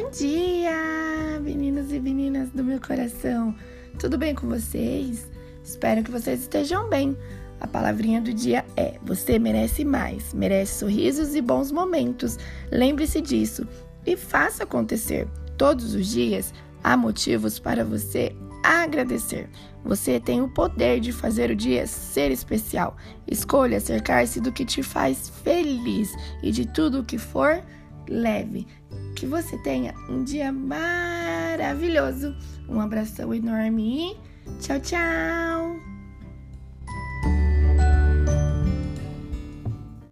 dia, meninos e meninas do meu coração. Tudo bem com vocês? Espero que vocês estejam bem. A palavrinha do dia é: você merece mais, merece sorrisos e bons momentos. Lembre-se disso e faça acontecer. Todos os dias há motivos para você agradecer. Você tem o poder de fazer o dia ser especial. Escolha cercar-se do que te faz feliz e de tudo o que for leve. Que você tenha um dia maravilhoso. Um abração enorme e tchau, tchau!